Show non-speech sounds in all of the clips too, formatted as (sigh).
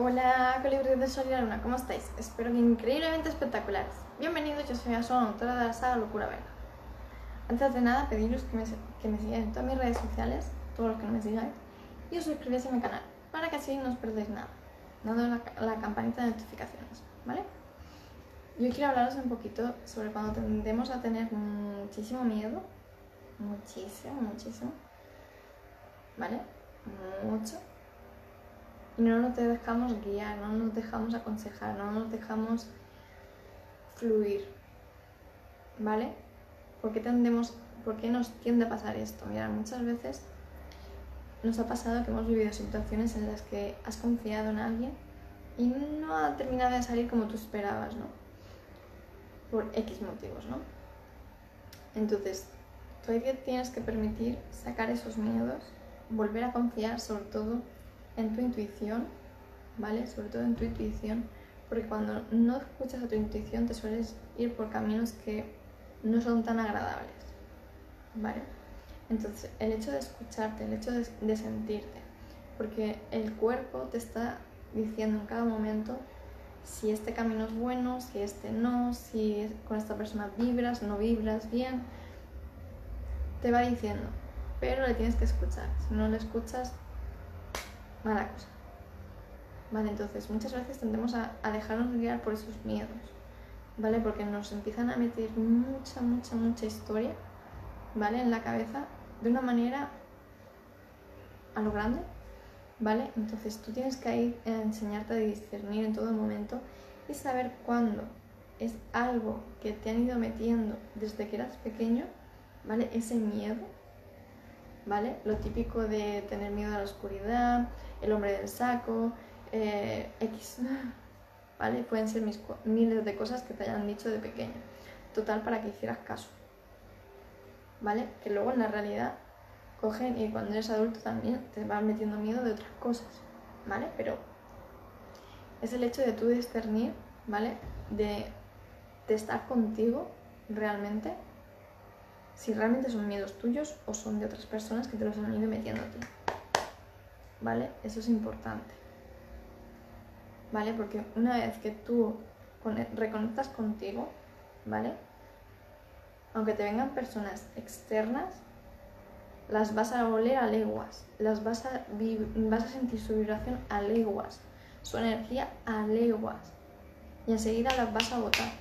Hola, colibríes de Sol y Luna, ¿cómo estáis? Espero que increíblemente espectaculares. Bienvenidos, yo soy Asón, autora de la saga Locura Vega. Antes de nada, pediros que me, que sigáis en todas mis redes sociales, todos los que no me sigáis, y os suscribáis a mi canal, para que así no os perdéis nada, dando la, la campanita de notificaciones, ¿vale? Y hoy quiero hablaros un poquito sobre cuando tendemos a tener muchísimo miedo, muchísimo, muchísimo, ¿vale? Mucho no nos dejamos guiar, no nos dejamos aconsejar, no nos dejamos fluir. ¿Vale? ¿Por qué, tendemos, ¿Por qué nos tiende a pasar esto? Mira, muchas veces nos ha pasado que hemos vivido situaciones en las que has confiado en alguien y no ha terminado de salir como tú esperabas, ¿no? Por X motivos, ¿no? Entonces, todavía tienes que permitir sacar esos miedos, volver a confiar sobre todo en tu intuición, ¿vale? Sobre todo en tu intuición, porque cuando no escuchas a tu intuición te sueles ir por caminos que no son tan agradables, ¿vale? Entonces, el hecho de escucharte, el hecho de, sentirte, porque el cuerpo te está diciendo en cada momento si este camino es bueno, si este no, si con esta persona vibras, no vibras bien, te va diciendo, pero le tienes que escuchar. Si no le escuchas, mala cosa. Vale, entonces muchas veces tendemos a, dejarnos guiar por esos miedos, ¿vale? Porque nos empiezan a meter mucha, mucha, mucha historia, ¿vale? En la cabeza de una manera a lo grande, ¿vale? Entonces tú tienes que ir a enseñarte a discernir en todo momento y saber cuándo es algo que te han ido metiendo desde que eras pequeño, ¿vale? Ese miedo, ¿vale? Lo típico de tener miedo a la oscuridad, el hombre del saco, eh, X, (laughs) ¿vale? Pueden ser miles de cosas que te hayan dicho de pequeño. Total, para que hicieras caso, ¿vale? Que luego en la realidad cogen y cuando eres adulto también te van metiendo miedo de otras cosas, ¿vale? Pero es el hecho de tú discernir, ¿vale? De, de estar contigo realmente si realmente son miedos tuyos o son de otras personas que te los han ido metiendo a ti. ¿Vale? Eso es importante. ¿Vale? Porque una vez que tú reconectas contigo, ¿vale? Aunque te vengan personas externas, las vas a oler a leguas, las vas a, vas a sentir su vibración a leguas, su energía a leguas. Y enseguida las vas a botar.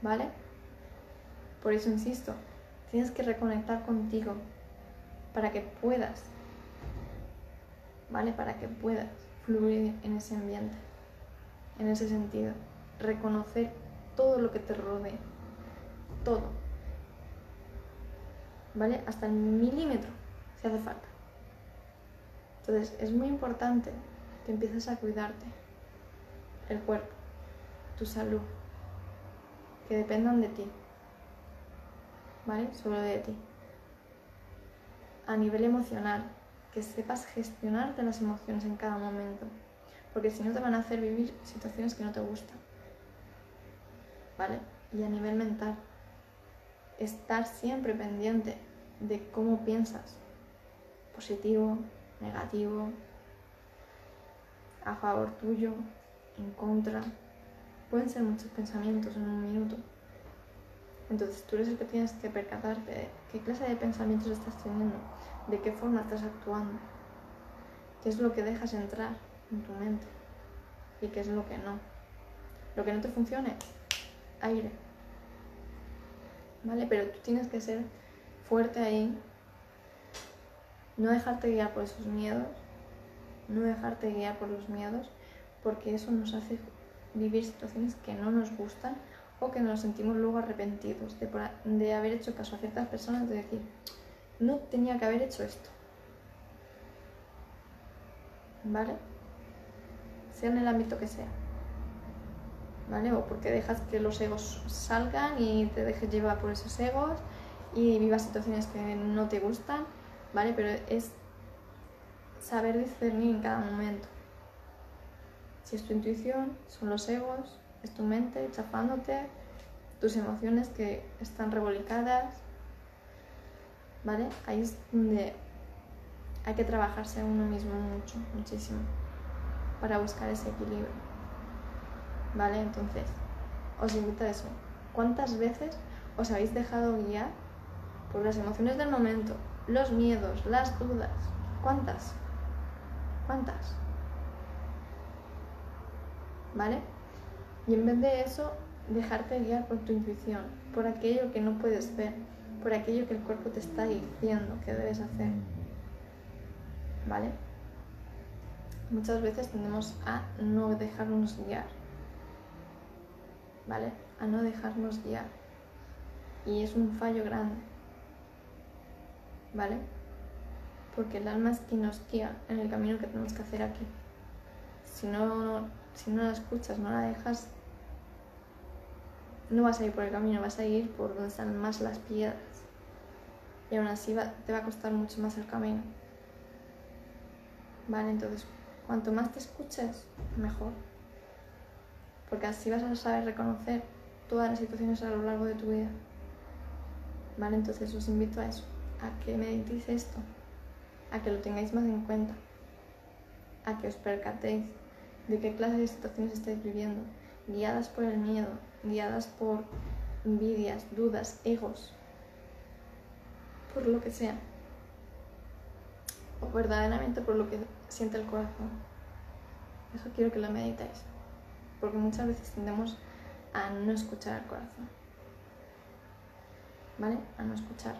¿Vale? Por eso insisto, tienes que reconectar contigo para que puedas, ¿vale? Para que puedas fluir en ese ambiente, en ese sentido. Reconocer todo lo que te rodea, todo, ¿vale? Hasta el milímetro, si hace falta. Entonces, es muy importante que empieces a cuidarte, el cuerpo, tu salud, que dependan de ti. ¿Vale? Solo de ti. A nivel emocional, que sepas gestionarte las emociones en cada momento, porque si no te van a hacer vivir situaciones que no te gustan, ¿vale? Y a nivel mental, estar siempre pendiente de cómo piensas, positivo, negativo, a favor tuyo, en contra. Pueden ser muchos pensamientos en un minuto. Entonces tú eres el que tienes que percatarte de qué clase de pensamientos estás teniendo, de qué forma estás actuando, qué es lo que dejas entrar en tu mente y qué es lo que no. Lo que no te funcione, aire. ¿Vale? Pero tú tienes que ser fuerte ahí, no dejarte guiar por esos miedos, no dejarte guiar por los miedos, porque eso nos hace vivir situaciones que no nos gustan o que nos sentimos luego arrepentidos de, haber hecho caso a ciertas personas, de decir, no tenía que haber hecho esto. ¿Vale? Sea en el ámbito que sea. ¿Vale? O porque dejas que los egos salgan y te dejes llevar por esos egos y vivas situaciones que no te gustan, ¿vale? Pero es saber discernir en cada momento. Si es tu intuición, son los egos, es tu mente chafándote, tus emociones que están revolcadas, ¿vale? Ahí es donde hay que trabajarse uno mismo mucho, muchísimo. para buscar ese equilibrio. ¿Vale? Entonces, os invito a eso. ¿Cuántas veces os habéis dejado guiar por las emociones del momento, los miedos, las dudas? ¿Cuántas? ¿Cuántas? ¿Vale? Y en vez de eso, dejarte guiar por tu intuición, por aquello que no puedes ver, por aquello que el cuerpo te está diciendo que debes hacer. ¿Vale? Muchas veces tendemos a no dejarnos guiar. ¿Vale? A no dejarnos guiar. Y es un fallo grande. ¿Vale? Porque el alma es quien nos guía en el camino que tenemos que hacer aquí. Si no, si no la escuchas, no la dejas, no vas a ir por el camino, vas a ir por donde están más las piedras. Y aún así te va a costar mucho más el camino. Vale, entonces cuanto más te escuches, mejor. Porque así vas a saber reconocer todas las situaciones a lo largo de tu vida. Vale, entonces os invito a eso, a que meditéis esto, a que lo tengáis más en cuenta, a que os percatéis de qué clase de situaciones estáis viviendo, guiadas por el miedo, guiadas por envidias, dudas, egos, por lo que sea, o verdaderamente por lo que siente el corazón. Eso quiero que lo meditéis, porque muchas veces tendemos a no escuchar al corazón, ¿vale? A no escuchar.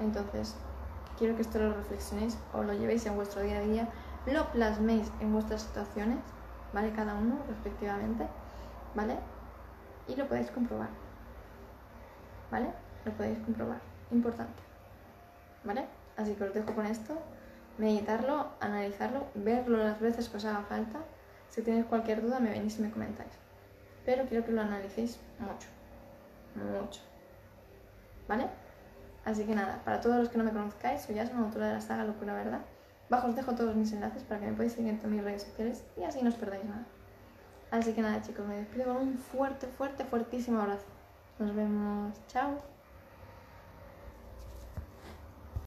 Entonces, quiero que esto lo reflexionéis o lo llevéis en vuestro día a día, lo plasméis en vuestras situaciones ¿vale? Cada uno respectivamente, ¿vale? Y lo podéis comprobar, ¿vale? Lo podéis comprobar, importante, ¿vale? Así que os dejo con esto, meditarlo, analizarlo, verlo las veces que os haga falta. Si tenéis cualquier duda me venís y me comentáis. Pero quiero que lo analicéis mucho, mucho, ¿vale? Así que nada, para todos los que no me conozcáis, soy ya una autora de la saga Locura Verdad Bajo os dejo todos mis enlaces para que me podáis seguir en todas mis redes sociales y así no os perdáis nada. Así que nada chicos, me despido con un fuerte, fuerte, fuertísimo abrazo. Nos vemos. Chao.